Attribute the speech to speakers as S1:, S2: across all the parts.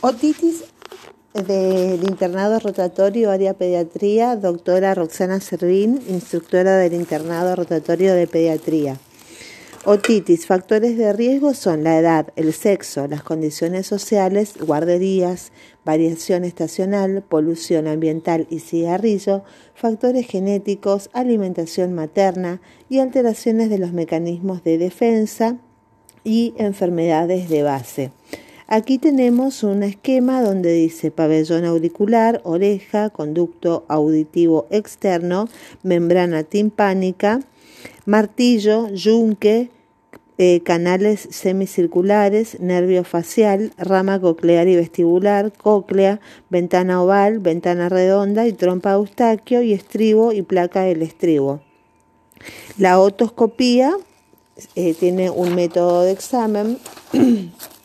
S1: Otitis del internado rotatorio área pediatría, doctora Roxana Servín, instructora del internado rotatorio de pediatría. Otitis, factores de riesgo son la edad, el sexo, las condiciones sociales, guarderías, variación estacional, polución ambiental y cigarrillo, factores genéticos, alimentación materna y alteraciones de los mecanismos de defensa y enfermedades de base. Aquí tenemos un esquema donde dice pabellón auricular, oreja, conducto auditivo externo, membrana timpánica, martillo, yunque, eh, canales semicirculares, nervio facial, rama coclear y vestibular, cóclea, ventana oval, ventana redonda y trompa eustaquio y estribo y placa del estribo. La otoscopía eh, tiene un método de examen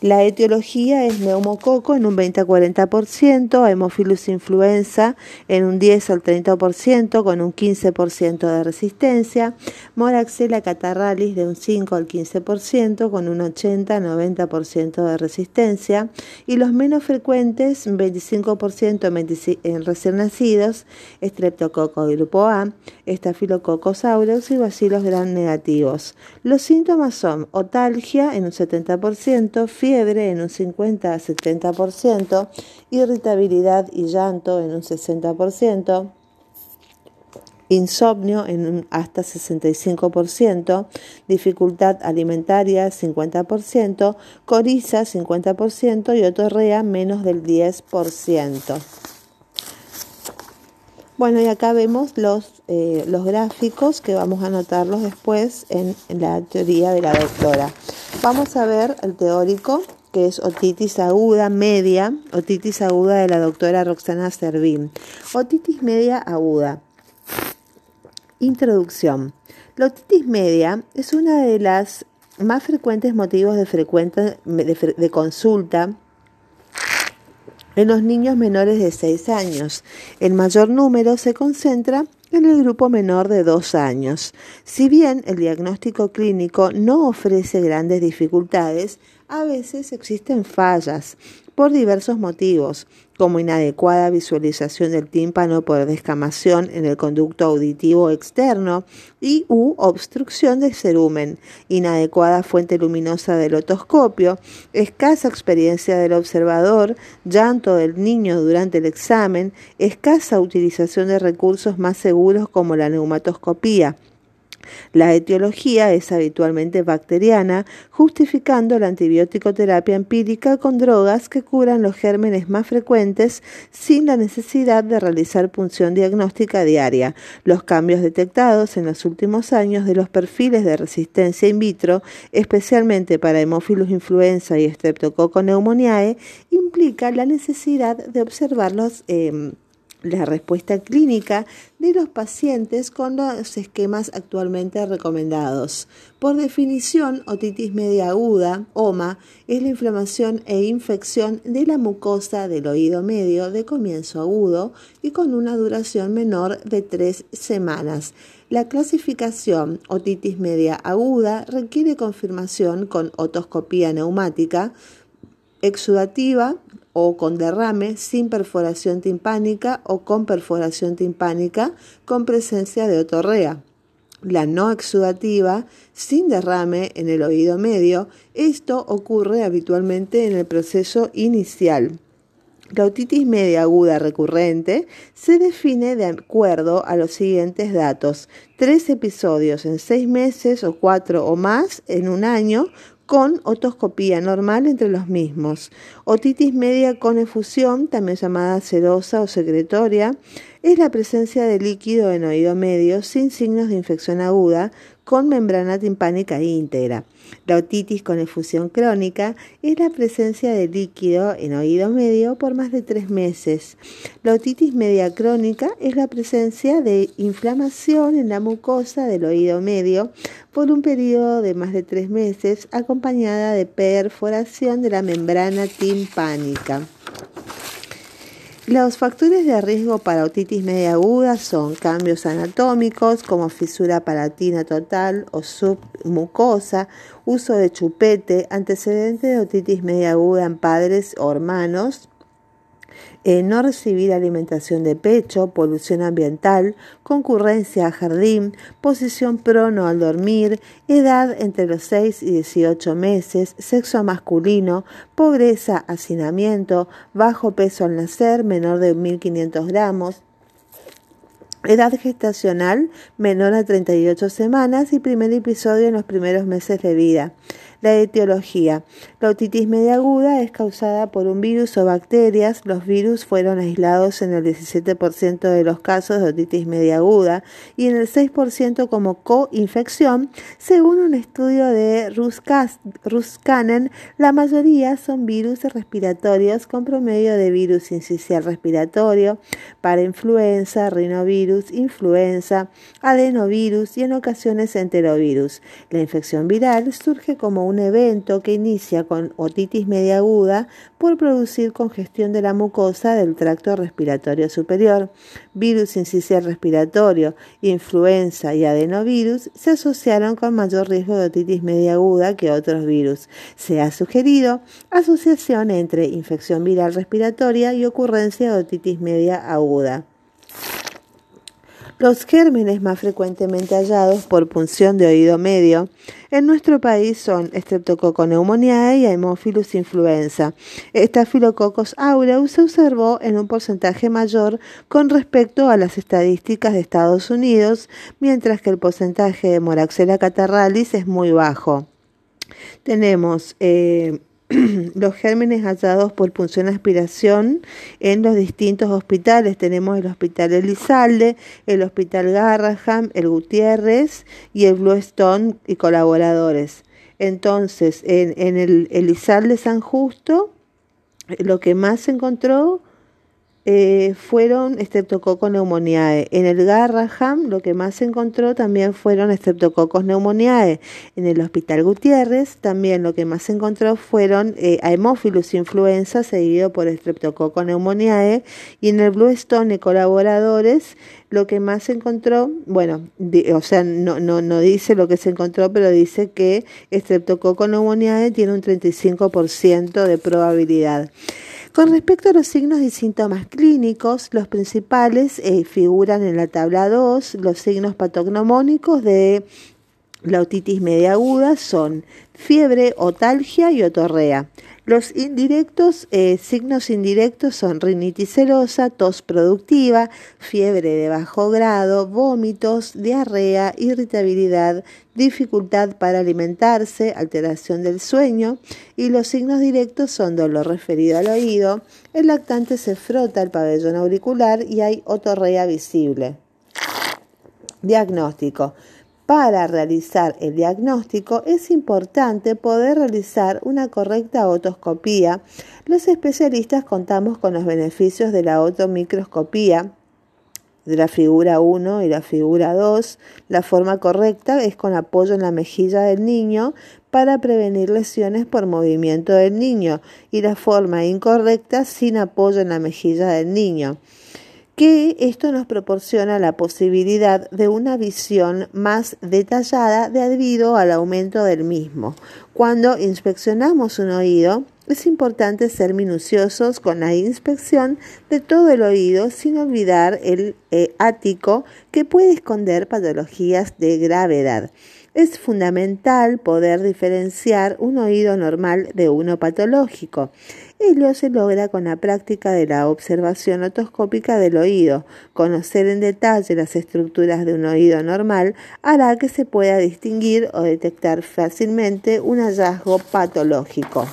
S1: La etiología es neumococo en un 20 a 40%, Hemophilus influenza en un 10 al 30% con un 15% de resistencia, Moraxella catarralis de un 5 al 15% con un 80 a 90% de resistencia y los menos frecuentes 25% en recién nacidos, Streptococo grupo A, Staphylococcus aureus y Bacillus gram negativos. Los síntomas son otalgia en un 70%, fiebre en un 50 a 70%, irritabilidad y llanto en un 60%, insomnio en un hasta 65%, dificultad alimentaria 50%, coriza 50% y otorrea menos del 10%. Bueno, y acá vemos los, eh, los gráficos que vamos a anotarlos después en, la teoría de la doctora. Vamos a ver el teórico, que es otitis aguda media, otitis aguda de la doctora Roxana Servín. Otitis media aguda. Introducción. La otitis media es una de las más frecuentes motivos de, frecuente, de consulta en los niños menores de 6 años. El mayor número se concentra en el grupo menor de 2 años. Si bien el diagnóstico clínico no ofrece grandes dificultades, a veces existen fallas por diversos motivos, como inadecuada visualización del tímpano por descamación en el conducto auditivo externo y u obstrucción del cerumen, inadecuada fuente luminosa del otoscopio, escasa experiencia del observador, llanto del niño durante el examen, escasa utilización de recursos más seguros como la neumatoscopía la etiología es habitualmente bacteriana, justificando la antibiótico terapia empírica con drogas que curan los gérmenes más frecuentes sin la necesidad de realizar punción diagnóstica diaria. Los cambios detectados en los últimos años de los perfiles de resistencia in vitro, especialmente para Hemophilus influenza y Streptococcus pneumoniae, implica la necesidad de observarlos eh, la respuesta clínica de los pacientes con los esquemas actualmente recomendados. Por definición, otitis media aguda, OMA, es la inflamación e infección de la mucosa del oído medio de comienzo agudo y con una duración menor de tres semanas. La clasificación otitis media aguda requiere confirmación con otoscopía neumática, exudativa o con derrame sin perforación timpánica o con perforación timpánica con presencia de otorrea. La no exudativa sin derrame en el oído medio, esto ocurre habitualmente en el proceso inicial. La otitis media aguda recurrente se define de acuerdo a los siguientes datos. Tres episodios en seis meses o cuatro o más en un año con otoscopía normal entre los mismos. Otitis media con efusión, también llamada serosa o secretoria, es la presencia de líquido en oído medio sin signos de infección aguda con membrana timpánica íntegra. La otitis con efusión crónica es la presencia de líquido en oído medio por más de tres meses. La otitis media crónica es la presencia de inflamación en la mucosa del oído medio por un periodo de más de tres meses acompañada de perforación de la membrana timpánica. Los factores de riesgo para otitis media aguda son cambios anatómicos como fisura palatina total o submucosa, uso de chupete, antecedentes de otitis media aguda en padres o hermanos, no recibir alimentación de pecho, polución ambiental, concurrencia a jardín, posición prono al dormir, edad entre los 6 y 18 meses, sexo masculino, pobreza, hacinamiento, bajo peso al nacer, menor de 1.500 gramos, Edad gestacional menor a 38 semanas y primer episodio en los primeros meses de vida. La etiología. La otitis media aguda es causada por un virus o bacterias. Los virus fueron aislados en el 17% de los casos de otitis media aguda y en el 6% como coinfección. Según un estudio de Ruskanen, la mayoría son virus respiratorios con promedio de virus incisional respiratorio para influenza, rinovirus, influenza, adenovirus y en ocasiones enterovirus. La infección viral surge como un evento que inicia con otitis media aguda por producir congestión de la mucosa del tracto respiratorio superior. Virus incisional respiratorio, influenza y adenovirus se asociaron con mayor riesgo de otitis media aguda que otros virus. Se ha sugerido asociación entre infección viral respiratoria y ocurrencia de otitis media aguda. Los gérmenes más frecuentemente hallados por punción de oído medio en nuestro país son Streptococcus y Haemophilus influenza. Staphylococcus aureus se observó en un porcentaje mayor con respecto a las estadísticas de Estados Unidos, mientras que el porcentaje de Moraxella catarralis es muy bajo. Tenemos eh, los gérmenes hallados por punción aspiración en los distintos hospitales. Tenemos el Hospital Elizalde, el Hospital Garraham, el Gutiérrez y el Bluestone y colaboradores. Entonces, en, en el Elizalde San Justo, lo que más se encontró eh, fueron Streptococcus pneumoniae. En el Garraham lo que más se encontró también fueron Streptococcus pneumoniae. En el Hospital Gutiérrez también lo que más se encontró fueron eh, Haemophilus influenza seguido por Streptococcus pneumoniae. Y en el Bluestone y colaboradores lo que más se encontró, bueno, o sea, no, no, no dice lo que se encontró, pero dice que Streptococcus pneumoniae tiene un 35% de probabilidad. Con respecto a los signos y síntomas clínicos, los principales eh, figuran en la tabla 2. Los signos patognomónicos de la otitis media aguda son fiebre, otalgia y otorrea. Los indirectos, eh, signos indirectos son rinitis serosa, tos productiva, fiebre de bajo grado, vómitos, diarrea, irritabilidad, dificultad para alimentarse, alteración del sueño y los signos directos son dolor referido al oído, el lactante se frota el pabellón auricular y hay otorrea visible. Diagnóstico. Para realizar el diagnóstico es importante poder realizar una correcta otoscopía. Los especialistas contamos con los beneficios de la otomicroscopía de la figura 1 y la figura 2. La forma correcta es con apoyo en la mejilla del niño para prevenir lesiones por movimiento del niño y la forma incorrecta sin apoyo en la mejilla del niño que esto nos proporciona la posibilidad de una visión más detallada debido al aumento del mismo. Cuando inspeccionamos un oído, es importante ser minuciosos con la inspección de todo el oído sin olvidar el eh, ático que puede esconder patologías de gravedad. Es fundamental poder diferenciar un oído normal de uno patológico. Ello se logra con la práctica de la observación otoscópica del oído. Conocer en detalle las estructuras de un oído normal hará que se pueda distinguir o detectar fácilmente un hallazgo patológico.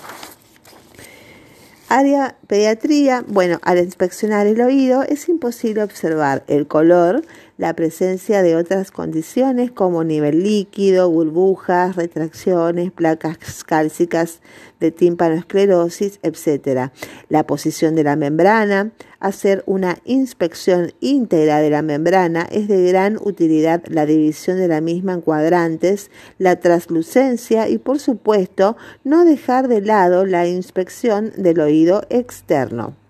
S1: Área pediatría, bueno, al inspeccionar el oído es imposible observar el color, la presencia de otras condiciones como nivel líquido, burbujas, retracciones, placas cálcicas de tímpanoesclerosis, etc. La posición de la membrana, hacer una inspección íntegra de la membrana es de gran utilidad la división de la misma en cuadrantes, la translucencia y por supuesto no dejar de lado la inspección del oído externo.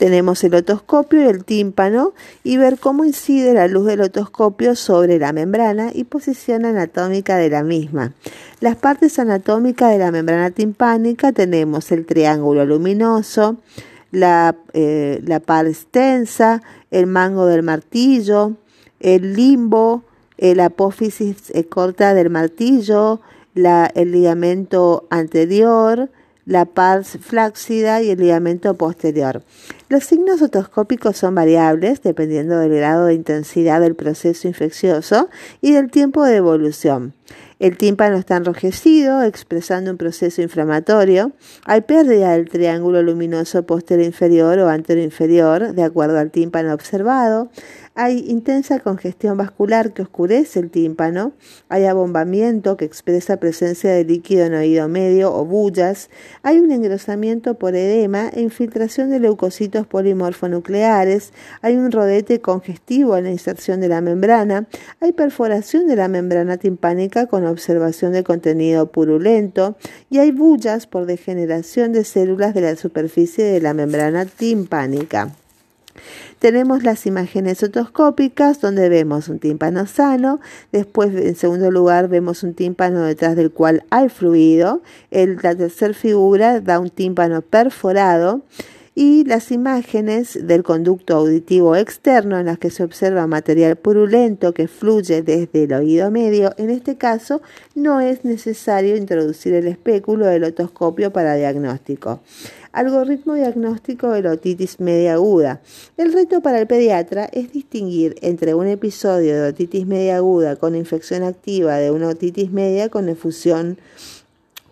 S1: Tenemos el otoscopio y el tímpano y ver cómo incide la luz del otoscopio sobre la membrana y posición anatómica de la misma. Las partes anatómicas de la membrana timpánica tenemos el triángulo luminoso, la, eh, la par extensa, el mango del martillo, el limbo, la apófisis eh, corta del martillo, la, el ligamento anterior, la pars flácida y el ligamento posterior. Los signos otoscópicos son variables dependiendo del grado de intensidad del proceso infeccioso y del tiempo de evolución. El tímpano está enrojecido, expresando un proceso inflamatorio. Hay pérdida del triángulo luminoso posterior inferior o anterior inferior, de acuerdo al tímpano observado. Hay intensa congestión vascular que oscurece el tímpano. Hay abombamiento que expresa presencia de líquido en oído medio o bullas. Hay un engrosamiento por edema e infiltración de leucocitos polimorfonucleares. Hay un rodete congestivo en la inserción de la membrana. Hay perforación de la membrana timpánica con observación de contenido purulento. Y hay bullas por degeneración de células de la superficie de la membrana timpánica. Tenemos las imágenes otoscópicas donde vemos un tímpano sano, después en segundo lugar vemos un tímpano detrás del cual hay fluido, la tercera figura da un tímpano perforado y las imágenes del conducto auditivo externo en las que se observa material purulento que fluye desde el oído medio. En este caso, no es necesario introducir el espéculo del otoscopio para diagnóstico. Algoritmo diagnóstico de la otitis media aguda. El reto para el pediatra es distinguir entre un episodio de otitis media aguda con infección activa de una otitis media con efusión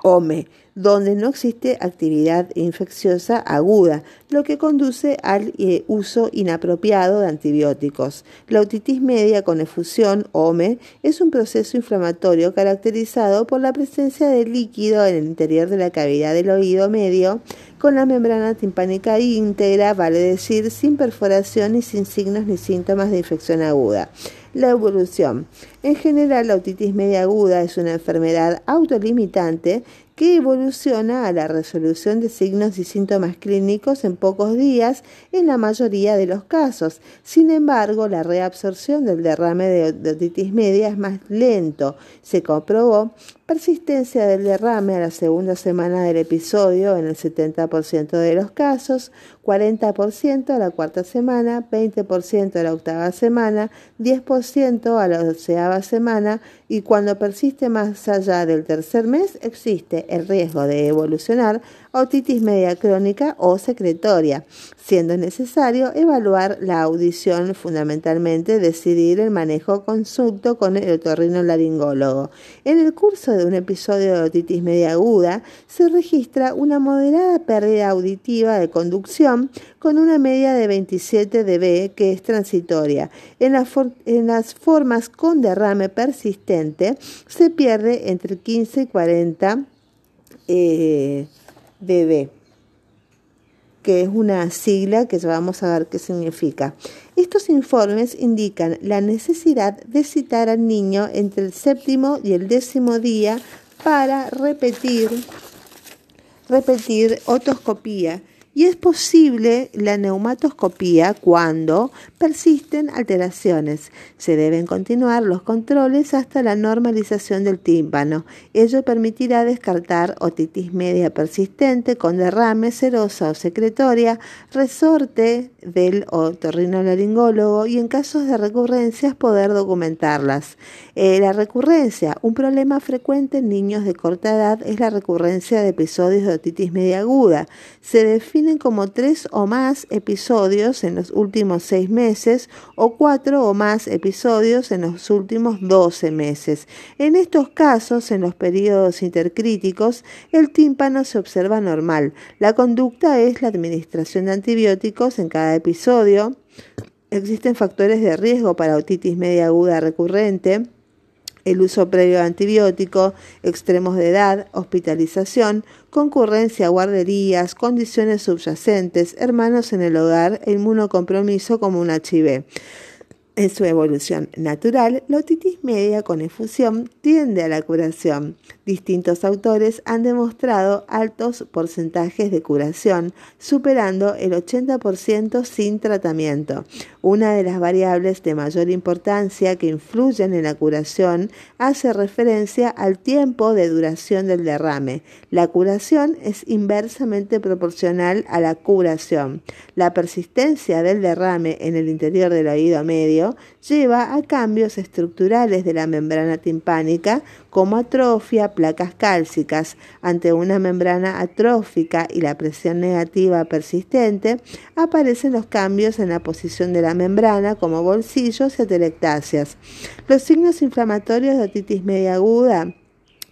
S1: OME donde no existe actividad infecciosa aguda, lo que conduce al eh, uso inapropiado de antibióticos. La otitis media con efusión, OME, es un proceso inflamatorio caracterizado por la presencia de líquido en el interior de la cavidad del oído medio con la membrana timpánica íntegra, vale decir, sin perforación y sin signos ni síntomas de infección aguda. La evolución. En general, la otitis media aguda es una enfermedad autolimitante que evoluciona a la resolución de signos y síntomas clínicos en pocos días en la mayoría de los casos. Sin embargo, la reabsorción del derrame de otitis media es más lento. Se comprobó persistencia del derrame a la segunda semana del episodio en el 70% de los casos, 40% a la cuarta semana, 20% a la octava semana, 10% a la doceava semana y cuando persiste más allá del tercer mes existe el riesgo de evolucionar otitis media crónica o secretoria, siendo necesario evaluar la audición, fundamentalmente decidir el manejo consulto con el otorrinolaringólogo. En el curso de un episodio de otitis media aguda se registra una moderada pérdida auditiva de conducción con una media de 27 dB que es transitoria. En, las formas con derrame persistente se pierde entre 15 y 40 BB, que es una sigla que ya vamos a ver qué significa. Estos informes indican la necesidad de citar al niño entre el séptimo y el décimo día para repetir, repetir otoscopía y es posible la neumatoscopía cuando persisten alteraciones. Se deben continuar los controles hasta la normalización del tímpano. Ello permitirá descartar otitis media persistente con derrame serosa o secretoria, resorte del otorrinolaringólogo y en casos de recurrencias poder documentarlas. Eh, la recurrencia, un problema frecuente en niños de corta edad es la recurrencia de episodios de otitis media aguda. Se define como tres o más episodios en los últimos seis meses o cuatro o más episodios en los últimos doce meses. En estos casos, en los periodos intercríticos, el tímpano se observa normal. La conducta es la administración de antibióticos en cada episodio. Existen factores de riesgo para otitis media aguda recurrente el uso previo de antibiótico, extremos de edad, hospitalización, concurrencia a guarderías, condiciones subyacentes, hermanos en el hogar e inmunocompromiso como un HIV. En su evolución natural, la otitis media con efusión tiende a la curación. Distintos autores han demostrado altos porcentajes de curación, superando el 80% sin tratamiento. Una de las variables de mayor importancia que influyen en la curación hace referencia al tiempo de duración del derrame. La curación es inversamente proporcional a la curación. La persistencia del derrame en el interior del oído medio lleva a cambios estructurales de la membrana timpánica como atrofia, placas cálcicas. Ante una membrana atrófica y la presión negativa persistente, aparecen los cambios en la posición de la membrana como bolsillos y atelectasias. Los signos inflamatorios de otitis media aguda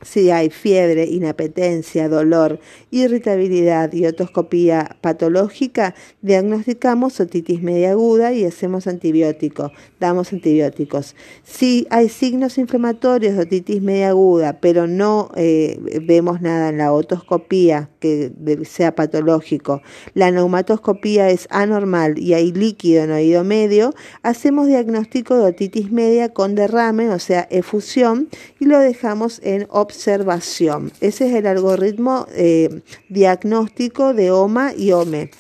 S1: si hay fiebre, inapetencia, dolor, irritabilidad y otoscopía patológica, diagnosticamos otitis media aguda y hacemos antibiótico, damos antibióticos. Si hay signos inflamatorios de otitis media aguda, pero no eh, vemos nada en la otoscopía que sea patológico, la neumatoscopía es anormal y hay líquido en oído medio, hacemos diagnóstico de otitis media con derrame, o sea, efusión, y lo dejamos en observación. Ese es el algoritmo eh, diagnóstico de OMA y OME.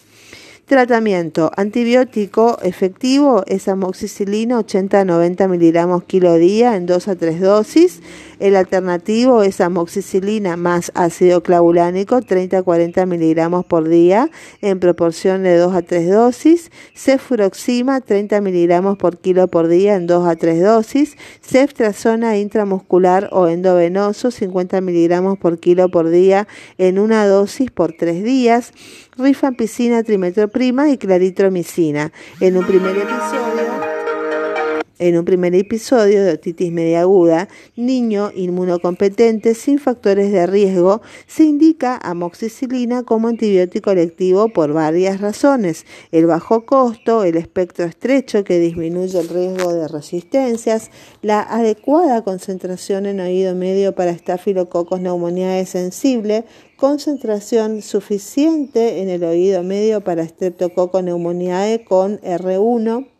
S1: Tratamiento antibiótico efectivo es amoxicilina 80 a 90 miligramos kilo día en 2 a 3 dosis. El alternativo es amoxicilina más ácido clavulánico 30 a 40 miligramos por día en proporción de 2 a 3 dosis. Cefuroxima 30 miligramos por kilo por día en 2 a 3 dosis. Ceftriaxona intramuscular o endovenoso 50 miligramos por kilo por día en una dosis por 3 días rifampicina, trimetroprima y claritromicina. En un primer episodio en un primer episodio de otitis media aguda, niño inmunocompetente sin factores de riesgo, se indica amoxicilina como antibiótico electivo por varias razones. El bajo costo, el espectro estrecho que disminuye el riesgo de resistencias, la adecuada concentración en oído medio para estafilococos neumoniae sensible, concentración suficiente en el oído medio para Streptococcus pneumoniae con R1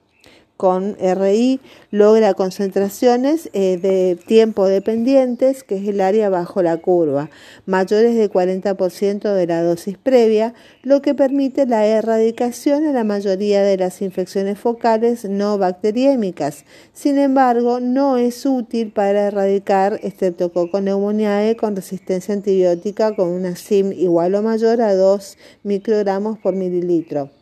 S1: con RI logra concentraciones eh, de tiempo dependientes, que es el área bajo la curva, mayores de 40% de la dosis previa, lo que permite la erradicación en la mayoría de las infecciones focales no bacteriémicas. Sin embargo, no es útil para erradicar Streptococcus pneumoniae con resistencia antibiótica con una SIM igual o mayor a 2 microgramos por mililitro.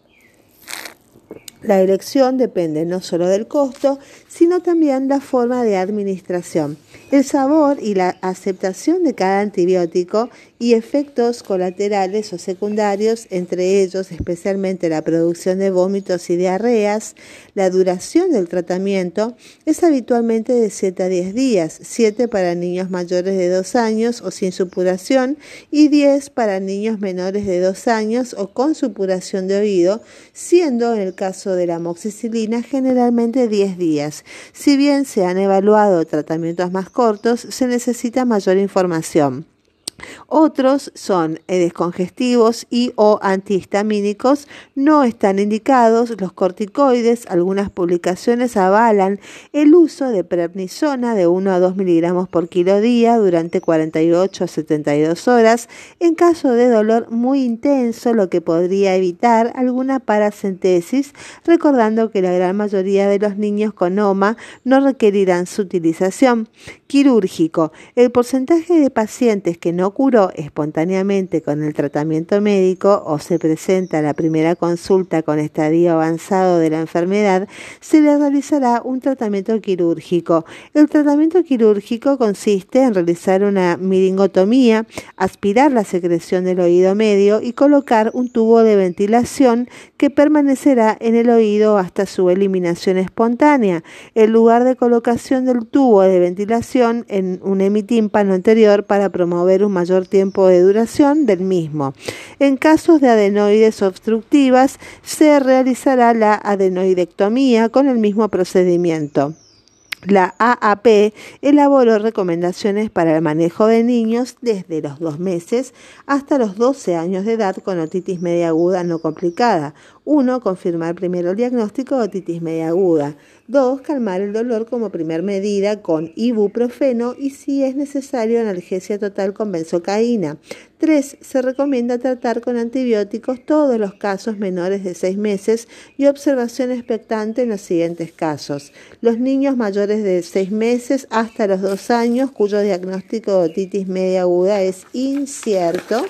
S1: La elección depende no solo del costo, sino también la forma de administración, el sabor y la aceptación de cada antibiótico y efectos colaterales o secundarios, entre ellos especialmente la producción de vómitos y diarreas. La duración del tratamiento es habitualmente de 7 a 10 días, 7 para niños mayores de 2 años o sin supuración y 10 para niños menores de 2 años o con supuración de oído, siendo en el caso de la amoxicilina generalmente 10 días. Si bien se han evaluado tratamientos más cortos, se necesita mayor información. Otros son descongestivos y o antihistamínicos, no están indicados los corticoides. Algunas publicaciones avalan el uso de prednisona de 1 a 2 miligramos por kilo día durante 48 a 72 horas en caso de dolor muy intenso, lo que podría evitar alguna paracentesis, recordando que la gran mayoría de los niños con OMA no requerirán su utilización. Quirúrgico. El porcentaje de pacientes que no curó espontáneamente con el tratamiento médico o se presenta la primera consulta con estadio avanzado de la enfermedad, se le realizará un tratamiento quirúrgico. El tratamiento quirúrgico consiste en realizar una miringotomía, aspirar la secreción del oído medio y colocar un tubo de ventilación que permanecerá en el oído hasta su eliminación espontánea. El lugar de colocación del tubo de ventilación en un hemitímpano anterior para promover un mayor tiempo de duración del mismo. En casos de adenoides obstructivas se realizará la adenoidectomía con el mismo procedimiento. La AAP elaboró recomendaciones para el manejo de niños desde los dos meses hasta los 12 años de edad con otitis media aguda no complicada. 1. Confirmar primero el diagnóstico de otitis media aguda. 2. Calmar el dolor como primer medida con ibuprofeno y si es necesario analgesia total con benzocaína. 3. Se recomienda tratar con antibióticos todos los casos menores de 6 meses y observación expectante en los siguientes casos. Los niños mayores de 6 meses hasta los 2 años cuyo diagnóstico de otitis media aguda es incierto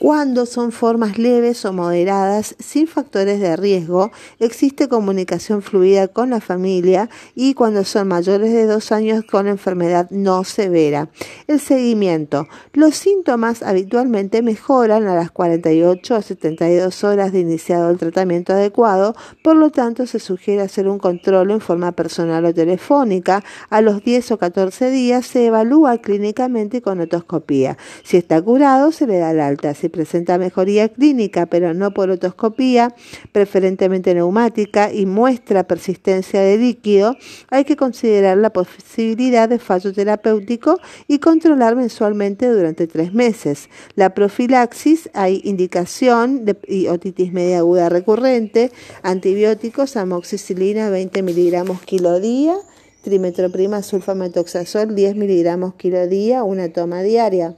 S1: cuando son formas leves o moderadas sin factores de riesgo, existe comunicación fluida con la familia y cuando son mayores de dos años con enfermedad no severa. El seguimiento. Los síntomas habitualmente mejoran a las 48 a 72 horas de iniciado el tratamiento adecuado, por lo tanto se sugiere hacer un control en forma personal o telefónica. A los 10 o 14 días se evalúa clínicamente con otoscopía. Si está curado, se le da el alta presenta mejoría clínica, pero no por otoscopía, preferentemente neumática, y muestra persistencia de líquido, hay que considerar la posibilidad de fallo terapéutico y controlar mensualmente durante tres meses. La profilaxis, hay indicación de otitis media aguda recurrente, antibióticos, amoxicilina 20 miligramos kilo día, trimetroprima sulfametoxazol 10 miligramos kilo día, una toma diaria.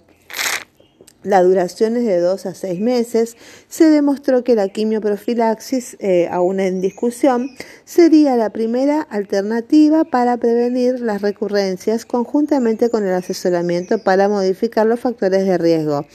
S1: La duración es de 2 a 6 meses. Se demostró que la quimioprofilaxis, eh, aún en discusión, sería la primera alternativa para prevenir las recurrencias conjuntamente con el asesoramiento para modificar los factores de riesgo.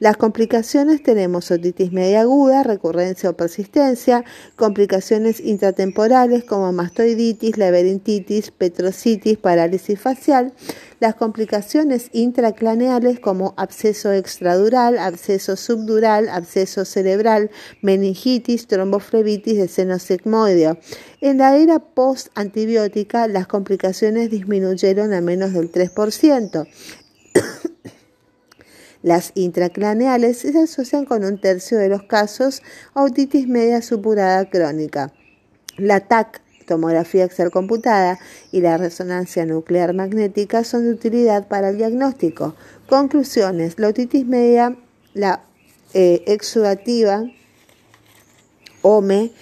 S1: Las complicaciones tenemos otitis media aguda, recurrencia o persistencia, complicaciones intratemporales como mastoiditis, laberintitis, petrocitis, parálisis facial, las complicaciones intracraneales como absceso extradural, absceso subdural, absceso cerebral, meningitis, tromboflebitis de seno sigmoideo. En la era post-antibiótica, las complicaciones disminuyeron a menos del 3%. Las intracraneales se asocian con un tercio de los casos a otitis media supurada crónica. La TAC, tomografía axial computada, y la resonancia nuclear magnética son de utilidad para el diagnóstico. Conclusiones. La otitis media, la eh, exudativa, OME,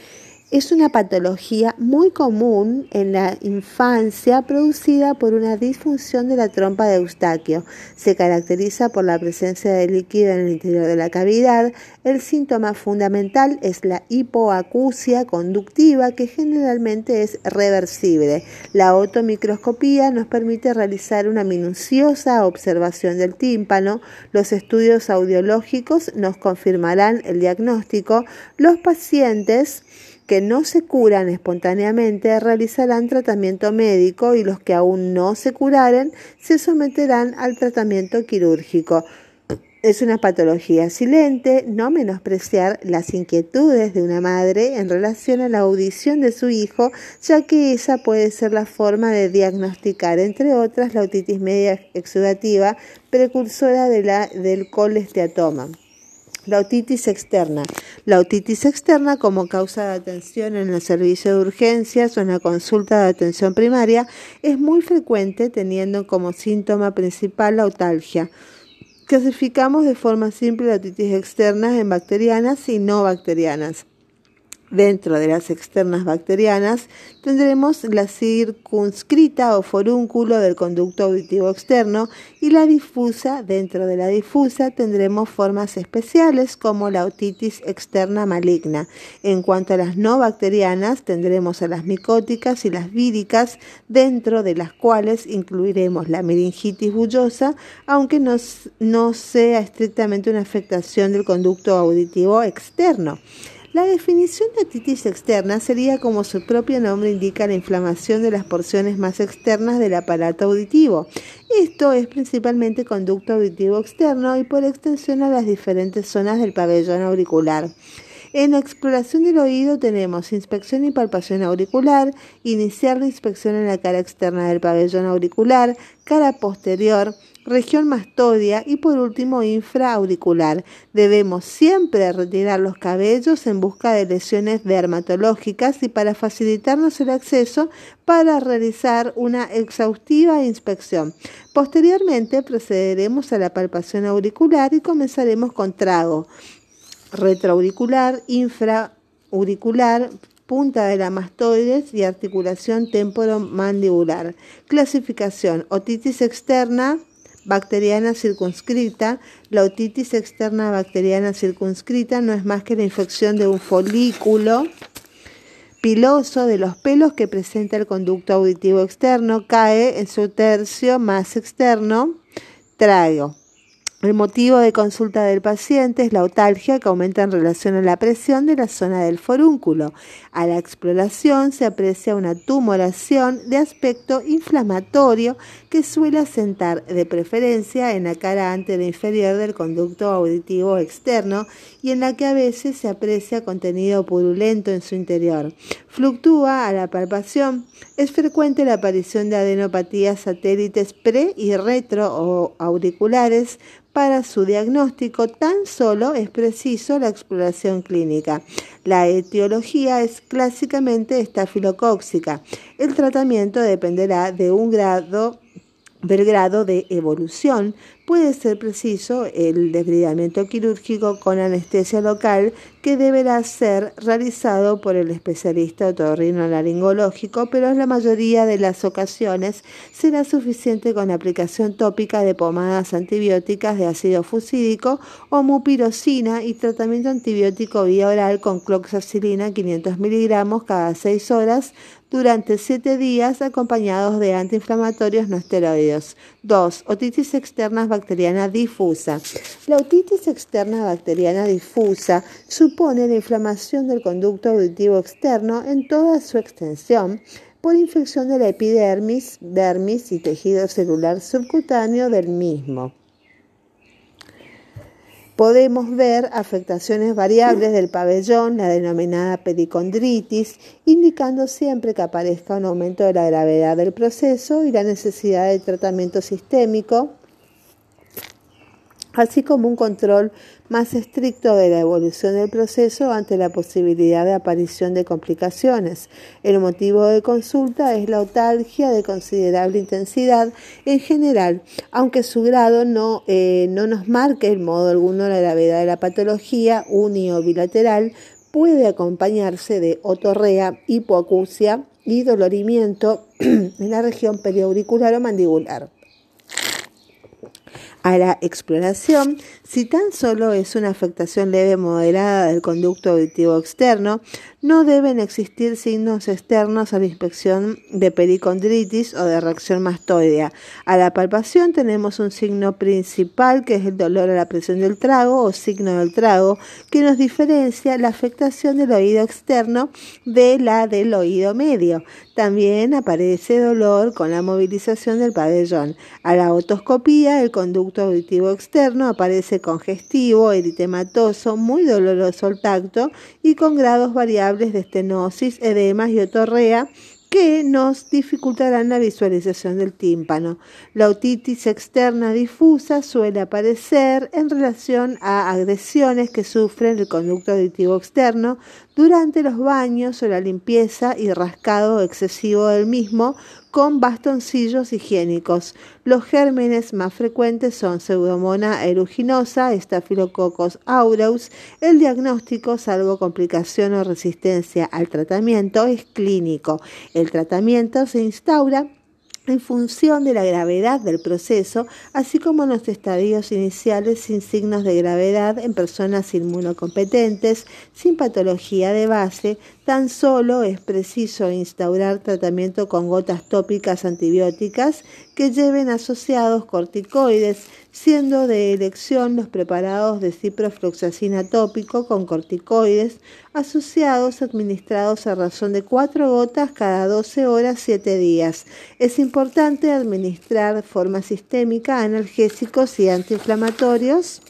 S1: es una patología muy común en la infancia producida por una disfunción de la trompa de Eustaquio. Se caracteriza por la presencia de líquido en el interior de la cavidad. El síntoma fundamental es la hipoacusia conductiva que generalmente es reversible. La otomicroscopía nos permite realizar una minuciosa observación del tímpano. Los estudios audiológicos nos confirmarán el diagnóstico. Los pacientes que no se curan espontáneamente realizarán tratamiento médico y los que aún no se curaren se someterán al tratamiento quirúrgico. Es una patología silente, no menospreciar las inquietudes de una madre en relación a la audición de su hijo, ya que esa puede ser la forma de diagnosticar, entre otras, la otitis media exudativa, precursora de la, del colesteatoma. La otitis externa. La otitis externa como causa de atención en el servicio de urgencias o en la consulta de atención primaria es muy frecuente teniendo como síntoma principal la otalgia. Clasificamos de forma simple la otitis externa en bacterianas y no bacterianas. Dentro de las externas bacterianas tendremos la circunscrita o forúnculo del conducto auditivo externo y la difusa. Dentro de la difusa tendremos formas especiales como la otitis externa maligna. En cuanto a las no bacterianas tendremos a las micóticas y las víricas, dentro de las cuales incluiremos la meningitis bullosa, aunque no, no sea estrictamente una afectación del conducto auditivo externo. La definición de otitis externa sería como su propio nombre indica la inflamación de las porciones más externas del aparato auditivo. Esto es principalmente conducto auditivo externo y por extensión a las diferentes zonas del pabellón auricular. En la exploración del oído tenemos inspección y palpación auricular, iniciar la inspección en la cara externa del pabellón auricular, cara posterior, región mastodia y por último infraauricular. Debemos siempre retirar los cabellos en busca de lesiones dermatológicas y para facilitarnos el acceso para realizar una exhaustiva inspección. Posteriormente procederemos a la palpación auricular y comenzaremos con trago retroauricular, infraauricular, punta de la mastoides y articulación temporomandibular. Clasificación: otitis externa bacteriana circunscrita. La otitis externa bacteriana circunscrita no es más que la infección de un folículo piloso de los pelos que presenta el conducto auditivo externo. Cae en su tercio más externo. Trago. El motivo de consulta del paciente es la otalgia que aumenta en relación a la presión de la zona del forúnculo. A la exploración se aprecia una tumoración de aspecto inflamatorio que suele asentar de preferencia en la cara anterior inferior del conducto auditivo externo y en la que a veces se aprecia contenido purulento en su interior. Fluctúa a la palpación. Es frecuente la aparición de adenopatías satélites pre y retro o auriculares para su diagnóstico tan solo es preciso la exploración clínica. La etiología es clásicamente estafilocóxica. El tratamiento dependerá de un grado del grado de evolución, puede ser preciso el desbridamiento quirúrgico con anestesia local que deberá ser realizado por el especialista otorrinolaringológico, pero en la mayoría de las ocasiones será suficiente con aplicación tópica de pomadas antibióticas de ácido fusídico o mupirocina y tratamiento antibiótico vía oral con cloxacilina 500 miligramos cada 6 horas durante 7 días acompañados de antiinflamatorios no esteroides. 2. Otitis externa bacteriana difusa. La otitis externa bacteriana difusa supone la inflamación del conducto auditivo externo en toda su extensión por infección de la epidermis, dermis y tejido celular subcutáneo del mismo podemos ver afectaciones variables del pabellón, la denominada pericondritis, indicando siempre que aparezca un aumento de la gravedad del proceso y la necesidad de tratamiento sistémico así como un control más estricto de la evolución del proceso ante la posibilidad de aparición de complicaciones. El motivo de consulta es la otalgia de considerable intensidad en general, aunque su grado no, eh, no nos marque en modo alguno la gravedad de la patología uni o bilateral, puede acompañarse de otorrea, hipoacusia y dolorimiento en la región periauricular o mandibular a la exploración, si tan solo es una afectación leve moderada del conducto auditivo externo, no deben existir signos externos a la inspección de pericondritis o de reacción mastoidea. A la palpación tenemos un signo principal que es el dolor a la presión del trago o signo del trago, que nos diferencia la afectación del oído externo de la del oído medio. También aparece dolor con la movilización del pabellón. A la otoscopía, el conducto auditivo externo aparece congestivo, eritematoso, muy doloroso al tacto y con grados variables de estenosis, edemas y otorrea que nos dificultarán la visualización del tímpano. La otitis externa difusa suele aparecer en relación a agresiones que sufren el conducto auditivo externo durante los baños o la limpieza y rascado excesivo del mismo con bastoncillos higiénicos. Los gérmenes más frecuentes son Pseudomonas aeruginosa, Staphylococcus aureus. El diagnóstico, salvo complicación o resistencia al tratamiento, es clínico. El tratamiento se instaura en función de la gravedad del proceso, así como en los estadios iniciales sin signos de gravedad en personas inmunocompetentes, sin patología de base, tan solo es preciso instaurar tratamiento con gotas tópicas antibióticas que lleven asociados corticoides, siendo de elección los preparados de ciprofloxacina tópico con corticoides asociados administrados a razón de cuatro gotas cada 12 horas 7 días. Es importante administrar de forma sistémica analgésicos y antiinflamatorios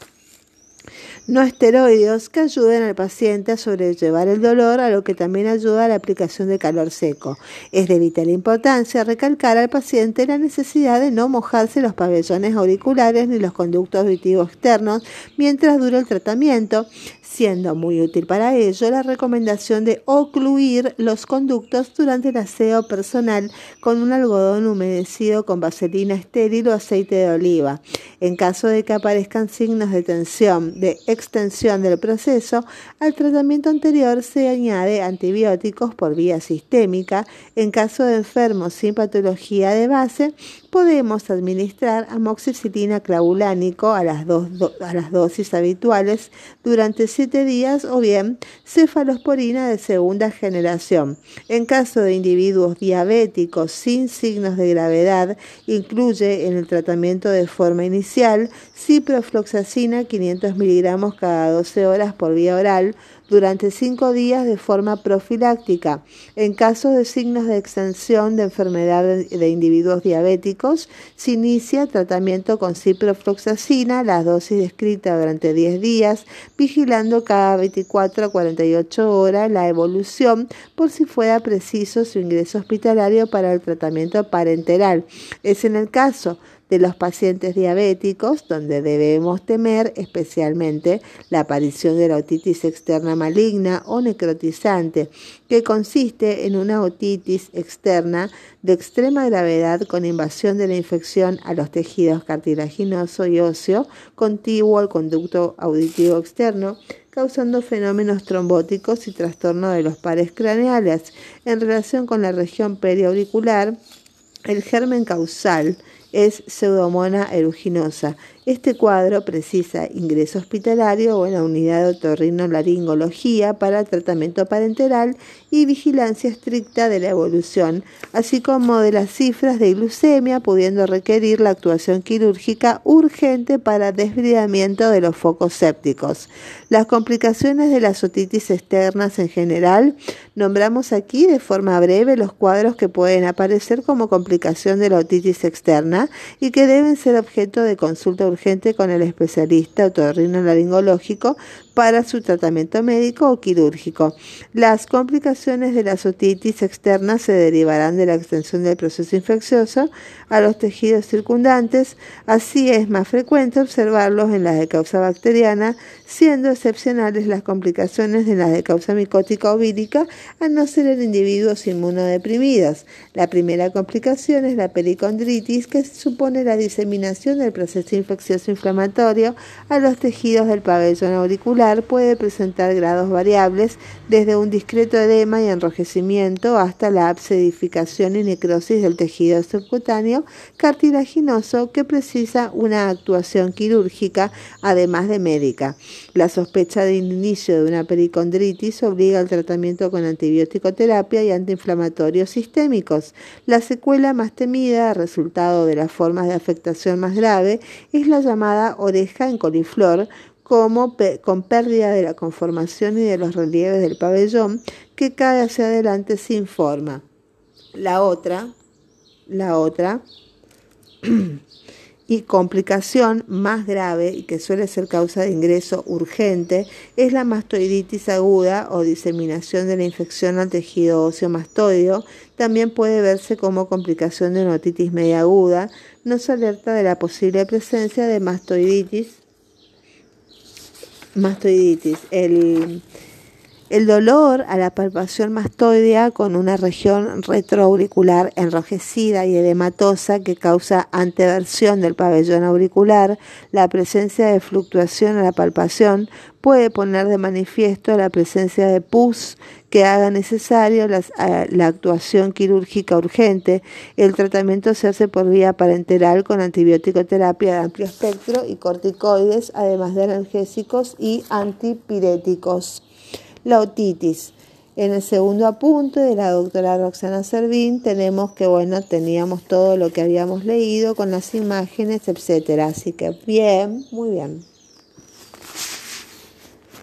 S1: no esteroides que ayuden al paciente a sobrellevar el dolor, a lo que también ayuda a la aplicación de calor seco. Es de vital importancia recalcar al paciente la necesidad de no mojarse los pabellones auriculares ni los conductos auditivos externos mientras dura el tratamiento, siendo muy útil para ello la recomendación de ocluir los conductos durante el aseo personal con un algodón humedecido con vaselina estéril o aceite de oliva. En caso de que aparezcan signos de tensión, de extensión del proceso, al tratamiento anterior se añade antibióticos por vía sistémica. En caso de enfermos sin patología de base, podemos administrar amoxicilina clavulánico a las, dos, a las dosis habituales durante 7 días o bien cefalosporina de segunda generación. En caso de individuos diabéticos sin signos de gravedad, incluye en el tratamiento de forma inicial ciprofloxacina 500 miligramos cada 12 horas por vía oral durante cinco días de forma profiláctica. En caso de signos de extensión de enfermedad de individuos diabéticos, se inicia tratamiento con ciprofloxacina, la dosis descrita durante 10 días, vigilando cada 24 a 48 horas la evolución por si fuera preciso su ingreso hospitalario para el tratamiento parenteral. Es en el caso de los pacientes diabéticos, donde debemos temer especialmente la aparición de la otitis externa maligna o necrotizante, que consiste en una otitis externa de extrema gravedad con invasión de la infección a los tejidos cartilaginoso y óseo contiguo al conducto auditivo externo, causando fenómenos trombóticos y trastorno de los pares craneales. En relación con la región periauricular, el germen causal es Pseudomonas aeruginosa. Este cuadro precisa ingreso hospitalario o en la unidad de otorrinolaringología para tratamiento parenteral y vigilancia estricta de la evolución, así como de las cifras de glucemia, pudiendo requerir la actuación quirúrgica urgente para desbridamiento de los focos sépticos. Las complicaciones de las otitis externas en general, nombramos aquí de forma breve los cuadros que pueden aparecer como complicación de la otitis externa y que deben ser objeto de consulta urgente con el especialista otorrinolaringológico para su tratamiento médico o quirúrgico. Las complicaciones de la otitis externa se derivarán de la extensión del proceso infeccioso a los tejidos circundantes, así es más frecuente observarlos en las de causa bacteriana, siendo excepcionales las complicaciones de las de causa micótica o vírica, a no ser en individuos inmunodeprimidos. La primera complicación es la pericondritis, que supone la diseminación del proceso infeccioso inflamatorio a los tejidos del pabellón auricular puede presentar grados variables, desde un discreto edema y enrojecimiento hasta la absedificación y necrosis del tejido subcutáneo cartilaginoso que precisa una actuación quirúrgica, además de médica. La sospecha de inicio de una pericondritis obliga al tratamiento con antibiótico terapia y antiinflamatorios sistémicos. La secuela más temida, resultado de las formas de afectación más grave, es la llamada oreja en coliflor, como con pérdida de la conformación y de los relieves del pabellón que cae hacia adelante sin forma. La otra, la otra, y complicación más grave y que suele ser causa de ingreso urgente es la mastoiditis aguda o diseminación de la infección al tejido óseo mastoideo. También puede verse como complicación de una otitis media aguda. Nos alerta de la posible presencia de mastoiditis mastoiditis. El, el dolor a la palpación mastoidea con una región retroauricular enrojecida y edematosa que causa anteversión del pabellón auricular, la presencia de fluctuación a la palpación puede poner de manifiesto la presencia de pus que haga necesario la, actuación quirúrgica urgente. El tratamiento se hace por vía parenteral con antibiótico terapia de amplio espectro y corticoides, además de analgésicos y antipiréticos la otitis. En el segundo apunte de la doctora Roxana Servín tenemos que, bueno, teníamos todo lo que habíamos leído con las imágenes, etcétera. Así que bien, muy bien.